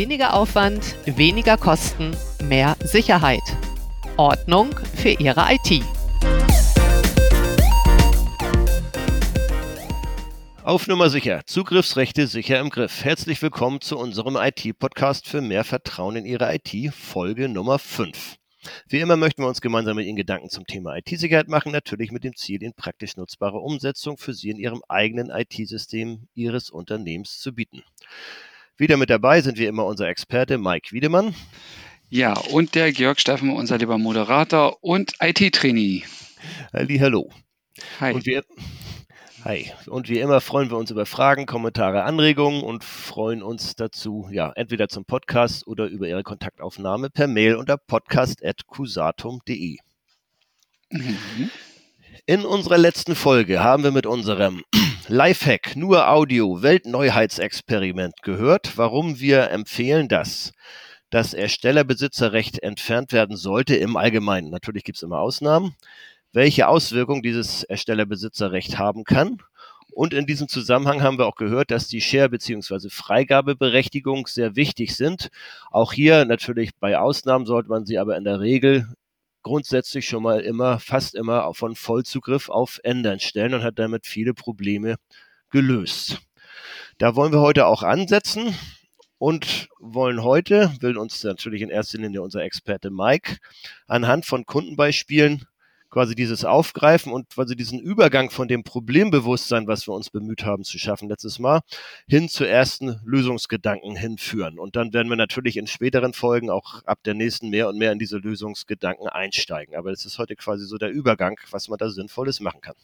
Weniger Aufwand, weniger Kosten, mehr Sicherheit. Ordnung für Ihre IT. Auf Nummer sicher. Zugriffsrechte sicher im Griff. Herzlich willkommen zu unserem IT-Podcast für mehr Vertrauen in Ihre IT, Folge Nummer 5. Wie immer möchten wir uns gemeinsam mit Ihnen Gedanken zum Thema IT-Sicherheit machen, natürlich mit dem Ziel, Ihnen praktisch nutzbare Umsetzung für Sie in Ihrem eigenen IT-System Ihres Unternehmens zu bieten. Wieder mit dabei sind wie immer unser Experte Mike Wiedemann. Ja, und der Georg Steffen, unser lieber Moderator und IT-Trainee. Hallo. Hi. Und wir, hi. Und wie immer freuen wir uns über Fragen, Kommentare, Anregungen und freuen uns dazu, ja, entweder zum Podcast oder über Ihre Kontaktaufnahme per Mail unter podcast.cusatum.de. Mhm. In unserer letzten Folge haben wir mit unserem Lifehack, nur Audio, Weltneuheitsexperiment gehört, warum wir empfehlen, dass das Erstellerbesitzerrecht entfernt werden sollte im Allgemeinen. Natürlich gibt es immer Ausnahmen. Welche Auswirkungen dieses Erstellerbesitzerrecht haben kann. Und in diesem Zusammenhang haben wir auch gehört, dass die Share- bzw. Freigabeberechtigung sehr wichtig sind. Auch hier natürlich bei Ausnahmen sollte man sie aber in der Regel grundsätzlich schon mal immer, fast immer von Vollzugriff auf Ändern stellen und hat damit viele Probleme gelöst. Da wollen wir heute auch ansetzen und wollen heute, will uns natürlich in erster Linie unser Experte Mike, anhand von Kundenbeispielen quasi dieses Aufgreifen und quasi diesen Übergang von dem Problembewusstsein, was wir uns bemüht haben zu schaffen letztes Mal, hin zu ersten Lösungsgedanken hinführen. Und dann werden wir natürlich in späteren Folgen auch ab der nächsten mehr und mehr in diese Lösungsgedanken einsteigen. Aber es ist heute quasi so der Übergang, was man da Sinnvolles machen kann.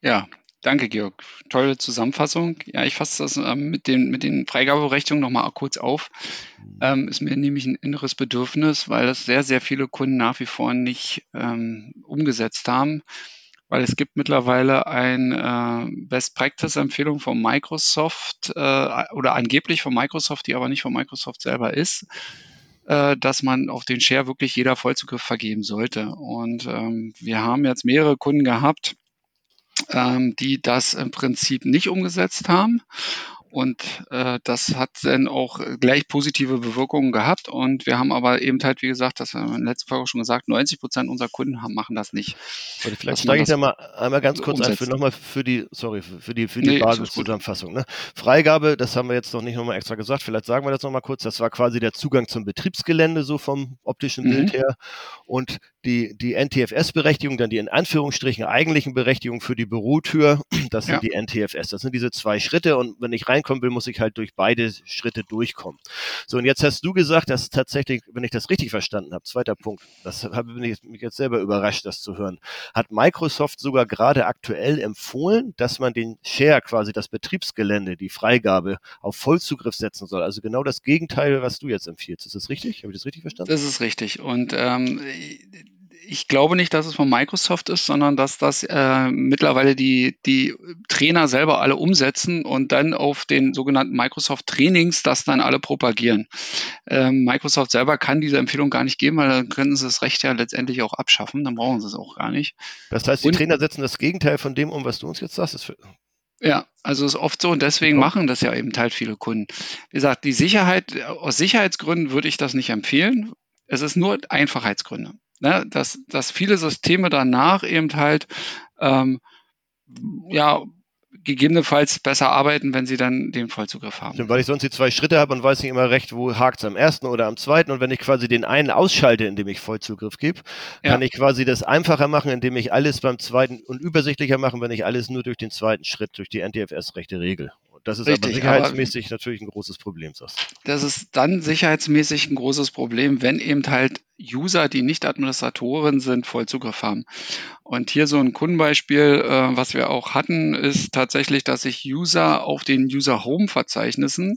Ja, Danke, Georg. Tolle Zusammenfassung. Ja, ich fasse das ähm, mit, den, mit den Freigabeberechtigungen nochmal kurz auf. Ähm, ist mir nämlich ein inneres Bedürfnis, weil das sehr, sehr viele Kunden nach wie vor nicht ähm, umgesetzt haben. Weil es gibt mittlerweile eine äh, Best-Practice-Empfehlung von Microsoft äh, oder angeblich von Microsoft, die aber nicht von Microsoft selber ist, äh, dass man auf den Share wirklich jeder Vollzugriff vergeben sollte. Und ähm, wir haben jetzt mehrere Kunden gehabt, ähm, die das im Prinzip nicht umgesetzt haben. Und äh, das hat dann auch gleich positive Bewirkungen gehabt. Und wir haben aber eben halt, wie gesagt, das haben wir in der letzten Folge schon gesagt, 90 Prozent unserer Kunden haben, machen das nicht. Oder vielleicht steige ich da mal einmal ganz kurz umsetzt. ein, für nochmal für die, sorry, für die, für die nee, Basiszusammenfassung. Ne? Freigabe, das haben wir jetzt noch nicht nochmal extra gesagt, vielleicht sagen wir das nochmal kurz, das war quasi der Zugang zum Betriebsgelände, so vom optischen mhm. Bild her. Und die, die NTFS-Berechtigung, dann die in Anführungsstrichen eigentlichen Berechtigung für die Bürotür, das sind ja. die NTFS. Das sind diese zwei Schritte und wenn ich reinkommen will, muss ich halt durch beide Schritte durchkommen. So, und jetzt hast du gesagt, dass tatsächlich, wenn ich das richtig verstanden habe, zweiter Punkt, das habe ich mich jetzt selber überrascht, das zu hören, hat Microsoft sogar gerade aktuell empfohlen, dass man den Share, quasi das Betriebsgelände, die Freigabe auf Vollzugriff setzen soll. Also genau das Gegenteil, was du jetzt empfiehlst. Ist das richtig? Habe ich das richtig verstanden? Das ist richtig. Und ähm, ich glaube nicht, dass es von Microsoft ist, sondern dass das äh, mittlerweile die, die Trainer selber alle umsetzen und dann auf den sogenannten Microsoft Trainings das dann alle propagieren. Ähm, Microsoft selber kann diese Empfehlung gar nicht geben, weil dann können sie das Recht ja letztendlich auch abschaffen, dann brauchen sie es auch gar nicht. Das heißt, die und, Trainer setzen das Gegenteil von dem um, was du uns jetzt sagst. Ja, also ist oft so und deswegen machen das ja eben halt viele Kunden. Wie gesagt, die Sicherheit, aus Sicherheitsgründen würde ich das nicht empfehlen. Es ist nur Einfachheitsgründe ne, dass, dass viele Systeme danach eben halt ähm, ja gegebenenfalls besser arbeiten, wenn sie dann den Vollzugriff haben. Stimmt, weil ich sonst die zwei Schritte habe und weiß nicht immer recht, wo hakt es am ersten oder am zweiten. Und wenn ich quasi den einen ausschalte, indem ich Vollzugriff gebe, kann ja. ich quasi das einfacher machen, indem ich alles beim zweiten und übersichtlicher machen, wenn ich alles nur durch den zweiten Schritt, durch die NTFS-rechte Regel. Das ist Richtig, aber sicherheitsmäßig aber natürlich ein großes Problem, sagst du. Das ist dann sicherheitsmäßig ein großes Problem, wenn eben halt User, die nicht Administratoren sind, Vollzugriff haben. Und hier so ein Kundenbeispiel, äh, was wir auch hatten, ist tatsächlich, dass sich User auf den User Home Verzeichnissen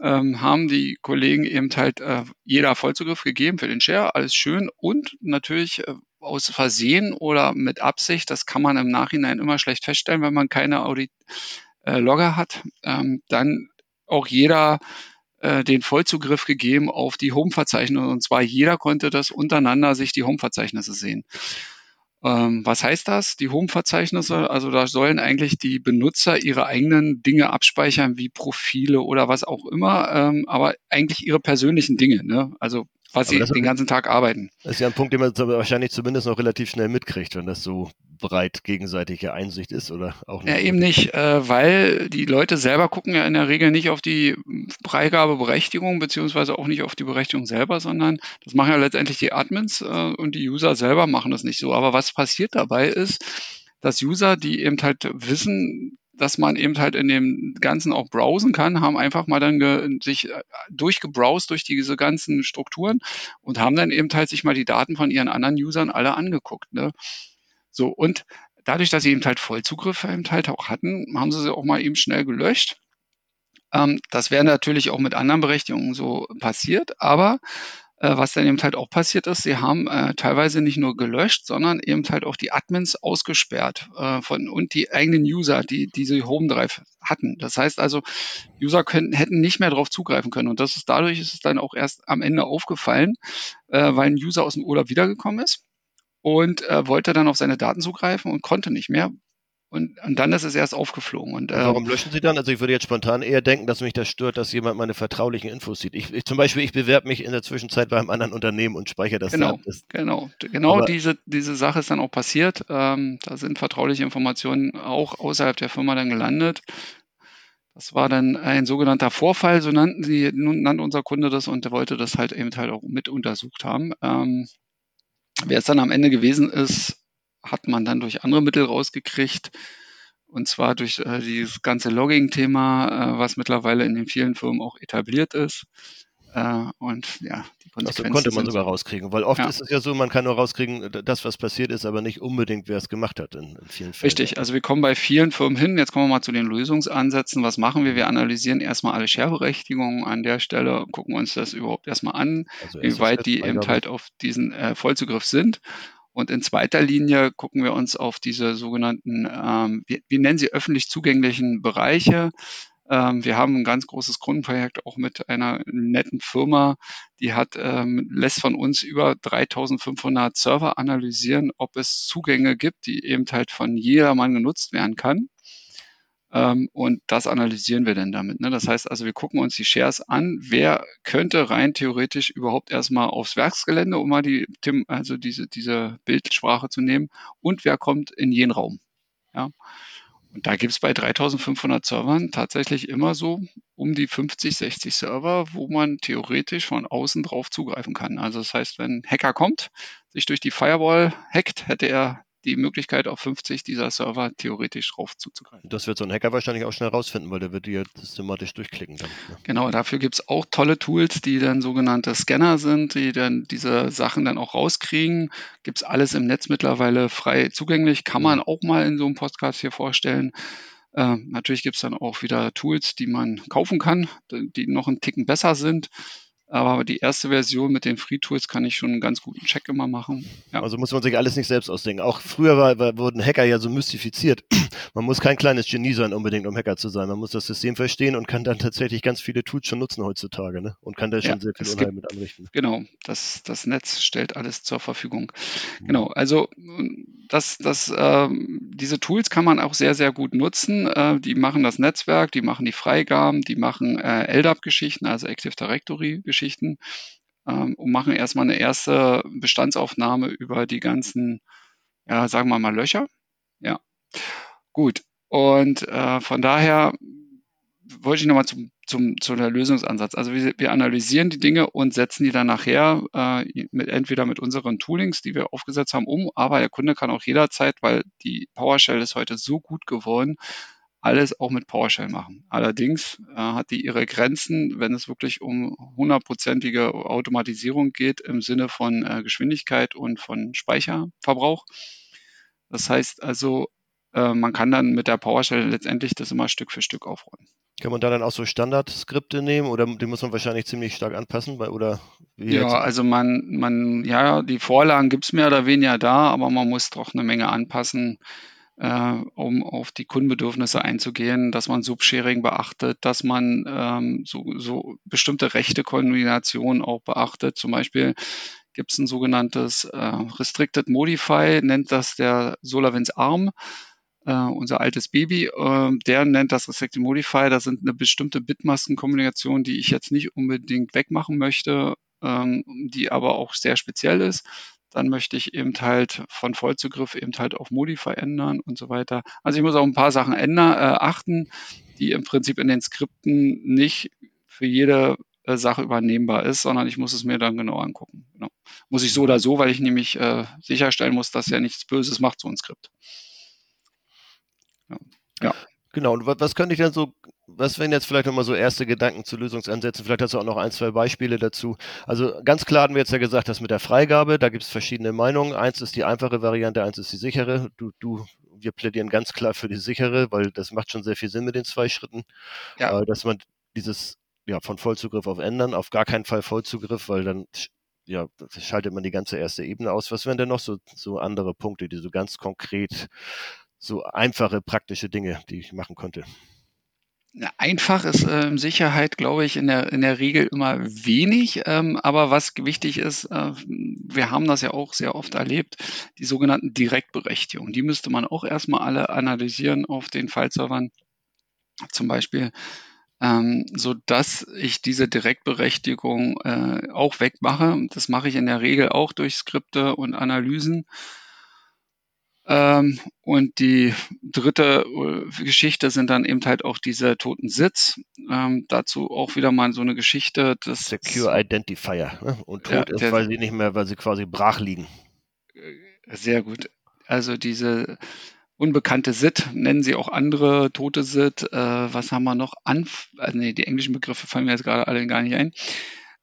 ähm, haben die Kollegen eben halt äh, jeder Vollzugriff gegeben für den Share, alles schön und natürlich äh, aus Versehen oder mit Absicht, das kann man im Nachhinein immer schlecht feststellen, wenn man keine Audit äh, Logger hat, ähm, dann auch jeder äh, den Vollzugriff gegeben auf die Home-Verzeichnisse. Und zwar jeder konnte das untereinander sich die Home-Verzeichnisse sehen. Ähm, was heißt das? Die Home-Verzeichnisse, also da sollen eigentlich die Benutzer ihre eigenen Dinge abspeichern, wie Profile oder was auch immer, ähm, aber eigentlich ihre persönlichen Dinge, ne? Also was sie den ganzen Tag arbeiten. Das ist ja ein Punkt, den man wahrscheinlich zumindest noch relativ schnell mitkriegt, wenn das so breit gegenseitige Einsicht ist oder auch nicht? Ja, eben nicht, äh, weil die Leute selber gucken ja in der Regel nicht auf die Freigabeberechtigung beziehungsweise auch nicht auf die Berechtigung selber, sondern das machen ja letztendlich die Admins äh, und die User selber machen das nicht so. Aber was passiert dabei ist, dass User, die eben halt wissen, dass man eben halt in dem Ganzen auch browsen kann, haben einfach mal dann sich äh, durchgebrowst durch diese ganzen Strukturen und haben dann eben halt sich mal die Daten von ihren anderen Usern alle angeguckt. Ne? So, und dadurch, dass sie eben halt Vollzugriff eben halt auch hatten, haben sie sie auch mal eben schnell gelöscht. Ähm, das wäre natürlich auch mit anderen Berechtigungen so passiert, aber was dann eben halt auch passiert ist, sie haben äh, teilweise nicht nur gelöscht, sondern eben halt auch die Admins ausgesperrt äh, von, und die eigenen User, die diese Home Drive hatten. Das heißt also, User könnten, hätten nicht mehr darauf zugreifen können. Und das ist dadurch ist es dann auch erst am Ende aufgefallen, äh, weil ein User aus dem Urlaub wiedergekommen ist und äh, wollte dann auf seine Daten zugreifen und konnte nicht mehr, und, und dann ist es erst aufgeflogen. Und, äh, Warum löschen Sie dann? Also ich würde jetzt spontan eher denken, dass mich das stört, dass jemand meine vertraulichen Infos sieht. Ich, ich zum Beispiel, ich bewerbe mich in der Zwischenzeit bei einem anderen Unternehmen und speichere das genau, da. Genau, genau Aber, diese, diese Sache ist dann auch passiert. Ähm, da sind vertrauliche Informationen auch außerhalb der Firma dann gelandet. Das war dann ein sogenannter Vorfall, so nannten sie, nannte unser Kunde das und der wollte das halt eben halt auch mit untersucht haben. Ähm, wer es dann am Ende gewesen ist, hat man dann durch andere Mittel rausgekriegt. Und zwar durch äh, dieses ganze Logging-Thema, äh, was mittlerweile in den vielen Firmen auch etabliert ist. Äh, und ja, die Konsequenzen. Das konnte man sogar rauskriegen, weil oft ja. ist es ja so, man kann nur rauskriegen, das, was passiert ist, aber nicht unbedingt, wer es gemacht hat in, in, vielen Fällen. Richtig, also wir kommen bei vielen Firmen hin. Jetzt kommen wir mal zu den Lösungsansätzen. Was machen wir? Wir analysieren erstmal alle Share-Berechtigungen an der Stelle, gucken uns das überhaupt erstmal an, also wie weit die eben halt auf diesen äh, Vollzugriff sind und in zweiter Linie gucken wir uns auf diese sogenannten, ähm, wir, wir, nennen sie öffentlich zugänglichen Bereiche. Ähm, wir haben ein ganz großes Kundenprojekt auch mit einer netten Firma, die hat, ähm, lässt von uns über 3500 Server analysieren, ob es Zugänge gibt, die eben halt von jedermann genutzt werden kann. Ähm, und das analysieren wir dann damit. Ne? Das heißt also, wir gucken uns die Shares an, wer könnte rein theoretisch überhaupt erstmal aufs Werksgelände, um mal die, also diese, diese Bildsprache zu nehmen, und wer kommt in jeden Raum. Ja? Und da gibt es bei 3500 Servern tatsächlich immer so um die 50, 60 Server, wo man theoretisch von außen drauf zugreifen kann. Also das heißt, wenn ein Hacker kommt, sich durch die Firewall hackt, hätte er die Möglichkeit, auf 50 dieser Server theoretisch drauf zuzugreifen. Das wird so ein Hacker wahrscheinlich auch schnell rausfinden, weil der wird die ja systematisch durchklicken dann. Ne? Genau, dafür gibt es auch tolle Tools, die dann sogenannte Scanner sind, die dann diese Sachen dann auch rauskriegen. Gibt es alles im Netz mittlerweile frei zugänglich, kann man auch mal in so einem Podcast hier vorstellen. Äh, natürlich gibt es dann auch wieder Tools, die man kaufen kann, die noch einen Ticken besser sind. Aber die erste Version mit den Free Tools kann ich schon einen ganz guten Check immer machen. Ja. Also muss man sich alles nicht selbst ausdenken. Auch früher war, war, wurden Hacker ja so mystifiziert. Man muss kein kleines Genie sein, unbedingt um Hacker zu sein. Man muss das System verstehen und kann dann tatsächlich ganz viele Tools schon nutzen heutzutage. Ne? Und kann da schon ja, sehr viel Unheil mit anrichten. Genau, das, das Netz stellt alles zur Verfügung. Mhm. Genau, also das, das, ähm, diese Tools kann man auch sehr, sehr gut nutzen. Äh, die machen das Netzwerk, die machen die Freigaben, die machen äh, LDAP-Geschichten, also Active Directory-Geschichten. Geschichten ähm, und machen erstmal eine erste Bestandsaufnahme über die ganzen, ja, sagen wir mal, Löcher. Ja, gut. Und äh, von daher wollte ich nochmal zum, zum, zu der Lösungsansatz. Also wir, wir, analysieren die Dinge und setzen die dann nachher äh, mit, entweder mit unseren Toolings, die wir aufgesetzt haben, um, aber der Kunde kann auch jederzeit, weil die PowerShell ist heute so gut geworden, alles auch mit PowerShell machen. Allerdings äh, hat die ihre Grenzen, wenn es wirklich um hundertprozentige Automatisierung geht im Sinne von äh, Geschwindigkeit und von Speicherverbrauch. Das heißt also, äh, man kann dann mit der PowerShell letztendlich das immer Stück für Stück aufräumen. Kann man da dann auch so Standardskripte nehmen oder die muss man wahrscheinlich ziemlich stark anpassen? Oder ja, jetzt? also man, man, ja, die Vorlagen gibt es mehr oder weniger da, aber man muss doch eine Menge anpassen um auf die Kundenbedürfnisse einzugehen, dass man Subsharing beachtet, dass man ähm, so, so bestimmte Rechte-Koordinationen auch beachtet. Zum Beispiel gibt es ein sogenanntes äh, Restricted Modify, nennt das der SolarWinds ARM äh, unser altes Baby. Äh, der nennt das Restricted Modify. Das sind eine bestimmte Bitmaskenkommunikation, die ich jetzt nicht unbedingt wegmachen möchte, ähm, die aber auch sehr speziell ist. Dann möchte ich eben halt von Vollzugriff eben halt auf Modify ändern und so weiter. Also ich muss auch ein paar Sachen ändern, äh, achten, die im Prinzip in den Skripten nicht für jede äh, Sache übernehmbar ist, sondern ich muss es mir dann genau angucken. Genau. Muss ich so oder so, weil ich nämlich äh, sicherstellen muss, dass er nichts Böses macht, so ein Skript. Ja. Genau, und was, könnte ich denn so, was wären jetzt vielleicht nochmal so erste Gedanken zu Lösungsansätzen? Vielleicht hast du auch noch ein, zwei Beispiele dazu. Also ganz klar hatten wir jetzt ja gesagt, dass mit der Freigabe, da gibt es verschiedene Meinungen. Eins ist die einfache Variante, eins ist die sichere. Du, du, wir plädieren ganz klar für die sichere, weil das macht schon sehr viel Sinn mit den zwei Schritten. Ja. Äh, dass man dieses, ja, von Vollzugriff auf ändern, auf gar keinen Fall Vollzugriff, weil dann ja, schaltet man die ganze erste Ebene aus. Was wären denn noch so, so andere Punkte, die so ganz konkret so einfache, praktische Dinge, die ich machen konnte? Einfach ist ähm, Sicherheit, glaube ich, in der, in der Regel immer wenig. Ähm, aber was wichtig ist, äh, wir haben das ja auch sehr oft erlebt, die sogenannten Direktberechtigungen. Die müsste man auch erstmal alle analysieren auf den Fallservern. Zum Beispiel, ähm, so dass ich diese Direktberechtigung äh, auch wegmache. Das mache ich in der Regel auch durch Skripte und Analysen. Ähm, und die dritte äh, Geschichte sind dann eben halt auch diese toten Sitz. Ähm, dazu auch wieder mal so eine Geschichte. Das Secure Identifier. Ne? Und tot ja, ist, weil sie nicht mehr, weil sie quasi brach liegen. Äh, sehr gut. Also diese unbekannte SIT, nennen sie auch andere tote SIT. Äh, was haben wir noch? Anf also nee, die englischen Begriffe fallen mir jetzt gerade alle gar nicht ein.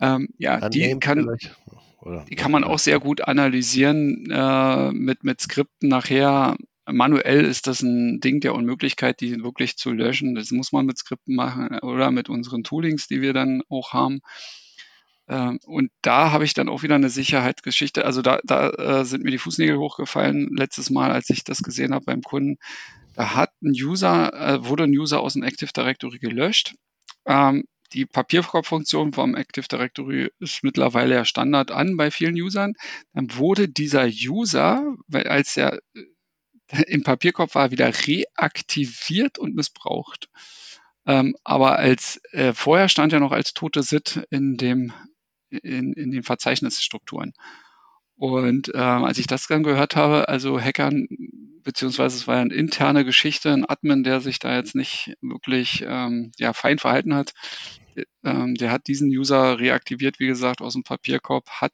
Ähm, ja, Annehmen die kann, vielleicht. Oder? Die kann man auch sehr gut analysieren äh, mit, mit Skripten nachher. Manuell ist das ein Ding der Unmöglichkeit, die wirklich zu löschen. Das muss man mit Skripten machen oder mit unseren Toolings, die wir dann auch haben. Ähm, und da habe ich dann auch wieder eine Sicherheitsgeschichte. Also da, da äh, sind mir die Fußnägel hochgefallen letztes Mal, als ich das gesehen habe beim Kunden. Da hat ein User, äh, wurde ein User aus dem Active Directory gelöscht. Ähm, die Papierkorb-Funktion vom Active Directory ist mittlerweile ja Standard an bei vielen Usern. Dann wurde dieser User, weil als er äh, im Papierkorb war, wieder reaktiviert und missbraucht. Ähm, aber als äh, vorher stand er noch als tote SIT in dem in, in den Verzeichnisstrukturen. Und ähm, als ich das dann gehört habe, also Hackern, beziehungsweise es war ja eine interne Geschichte, ein Admin, der sich da jetzt nicht wirklich ähm, ja, fein verhalten hat, ähm, der hat diesen User reaktiviert, wie gesagt, aus dem Papierkorb, hat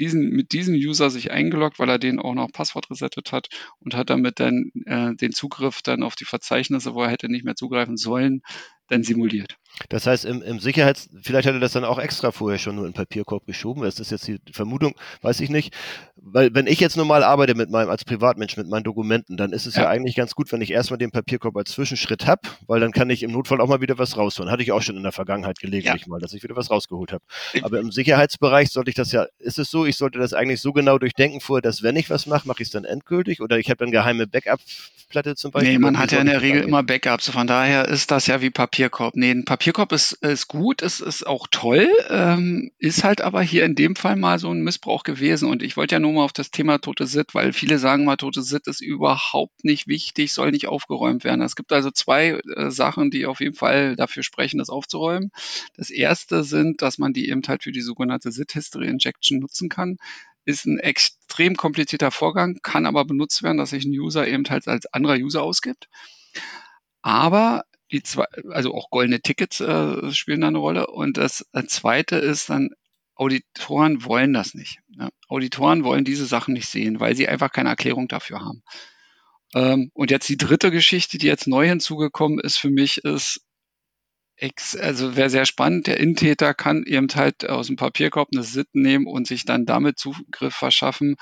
diesen, mit diesem User sich eingeloggt, weil er den auch noch Passwort resettet hat und hat damit dann äh, den Zugriff dann auf die Verzeichnisse, wo er hätte nicht mehr zugreifen sollen, dann simuliert. Das heißt, im, im Sicherheits-, vielleicht hat er das dann auch extra vorher schon nur in den Papierkorb geschoben. Das ist jetzt die Vermutung, weiß ich nicht. Weil, wenn ich jetzt normal arbeite mit meinem, als Privatmensch mit meinen Dokumenten, dann ist es ja, ja eigentlich ganz gut, wenn ich erstmal den Papierkorb als Zwischenschritt habe, weil dann kann ich im Notfall auch mal wieder was rausholen. Hatte ich auch schon in der Vergangenheit gelegentlich ja. mal, dass ich wieder was rausgeholt habe. Aber im Sicherheitsbereich sollte ich das ja, ist es so, ich sollte das eigentlich so genau durchdenken vorher, dass wenn ich was mache, mache ich es dann endgültig oder ich habe dann geheime Backup-Platte zum Beispiel. Nee, man hat ja in der Regel immer Backups. Von daher ist das ja wie Papierkorb. Nee, ein Papierkorb ist, ist ist gut, es ist auch toll, ähm, ist halt aber hier in dem Fall mal so ein Missbrauch gewesen. Und ich wollte ja nur mal auf das Thema tote Sit, weil viele sagen mal, tote Sit ist überhaupt nicht wichtig, soll nicht aufgeräumt werden. Es gibt also zwei äh, Sachen, die auf jeden Fall dafür sprechen, das aufzuräumen. Das erste sind, dass man die eben halt für die sogenannte Sit History Injection nutzen kann ist ein extrem komplizierter Vorgang, kann aber benutzt werden, dass sich ein User eben halt als anderer User ausgibt. Aber die zwei, also auch goldene Tickets äh, spielen da eine Rolle. Und das zweite ist dann, Auditoren wollen das nicht. Ne? Auditoren wollen diese Sachen nicht sehen, weil sie einfach keine Erklärung dafür haben. Ähm, und jetzt die dritte Geschichte, die jetzt neu hinzugekommen ist für mich, ist, also wäre sehr spannend, der Intäter kann eben halt aus dem Papierkorb eine SIT nehmen und sich dann damit Zugriff verschaffen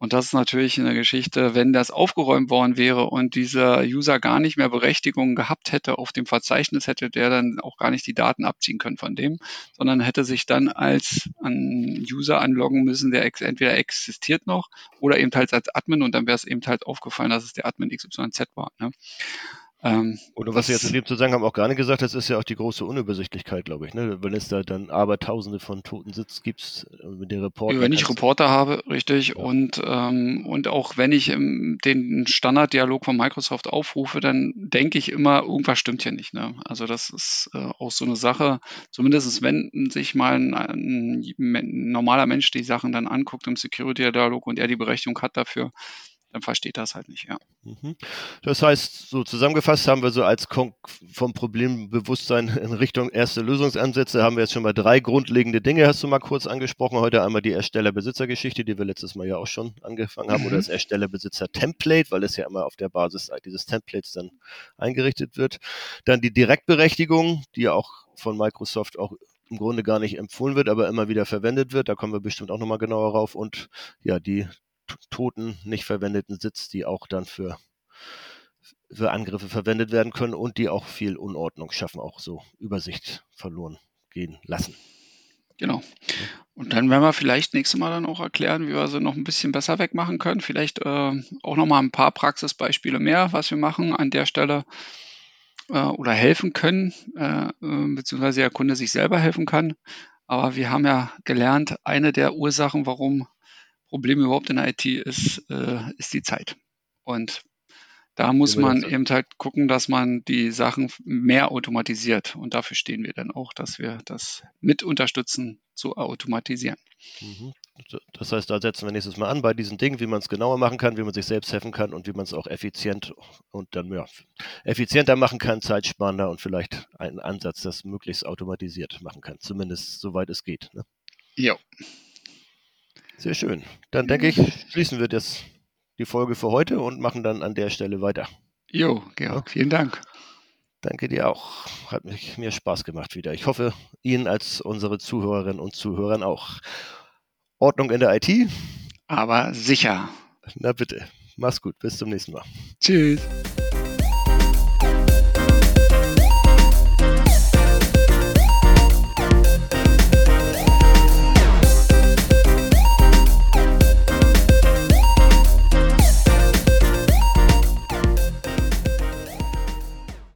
Und das ist natürlich eine Geschichte, wenn das aufgeräumt worden wäre und dieser User gar nicht mehr Berechtigungen gehabt hätte auf dem Verzeichnis, hätte der dann auch gar nicht die Daten abziehen können von dem, sondern hätte sich dann als an User anloggen müssen, der entweder existiert noch oder eben halt als Admin und dann wäre es eben halt aufgefallen, dass es der Admin XYZ war. Ne? Ähm, Oder was du jetzt in dem Zusammenhang auch gar nicht gesagt hast, ist ja auch die große Unübersichtlichkeit, glaube ich. Ne? Wenn es da dann Abertausende von toten Sitz gibt, äh, mit den Reporter. Wenn ich Reporter habe, richtig. Ja. Und, ähm, und auch wenn ich ähm, den Standarddialog von Microsoft aufrufe, dann denke ich immer, irgendwas stimmt hier nicht. Ne? Also das ist äh, auch so eine Sache, zumindest wenn sich mal ein, ein, ein normaler Mensch die Sachen dann anguckt im Security-Dialog und er die Berechtigung hat dafür, dann versteht das halt nicht, ja. Mhm. Das heißt, so zusammengefasst haben wir so als Kon vom Problembewusstsein in Richtung erste Lösungsansätze haben wir jetzt schon mal drei grundlegende Dinge, hast du mal kurz angesprochen. Heute einmal die Ersteller-Besitzer-Geschichte, die wir letztes Mal ja auch schon angefangen haben, mhm. oder das Ersteller-Besitzer-Template, weil es ja immer auf der Basis dieses Templates dann eingerichtet wird. Dann die Direktberechtigung, die ja auch von Microsoft auch im Grunde gar nicht empfohlen wird, aber immer wieder verwendet wird. Da kommen wir bestimmt auch nochmal genauer rauf. Und ja, die toten, nicht verwendeten Sitz, die auch dann für, für Angriffe verwendet werden können und die auch viel Unordnung schaffen, auch so Übersicht verloren gehen lassen. Genau. Und dann werden wir vielleicht nächstes Mal dann auch erklären, wie wir sie noch ein bisschen besser wegmachen können. Vielleicht äh, auch noch mal ein paar Praxisbeispiele mehr, was wir machen an der Stelle äh, oder helfen können, äh, äh beziehungsweise der Kunde sich selber helfen kann. Aber wir haben ja gelernt, eine der Ursachen, warum Problem überhaupt in IT ist, äh, ist die Zeit. Und da muss man eben halt gucken, dass man die Sachen mehr automatisiert. Und dafür stehen wir dann auch, dass wir das mit unterstützen, zu automatisieren. Mhm. Das heißt, da setzen wir nächstes Mal an bei diesen Dingen, wie man es genauer machen kann, wie man sich selbst helfen kann und wie man es auch effizient und dann ja, effizienter machen kann, zeitsparender und vielleicht einen Ansatz, das möglichst automatisiert machen kann. Zumindest soweit es geht. Ne? Ja. Sehr schön. Dann denke ich, schließen wir das, die Folge für heute und machen dann an der Stelle weiter. Jo, Georg, ja. vielen Dank. Danke dir auch. Hat mich, mir Spaß gemacht wieder. Ich hoffe, Ihnen als unsere Zuhörerinnen und Zuhörern auch. Ordnung in der IT. Aber sicher. Na bitte. Mach's gut. Bis zum nächsten Mal. Tschüss.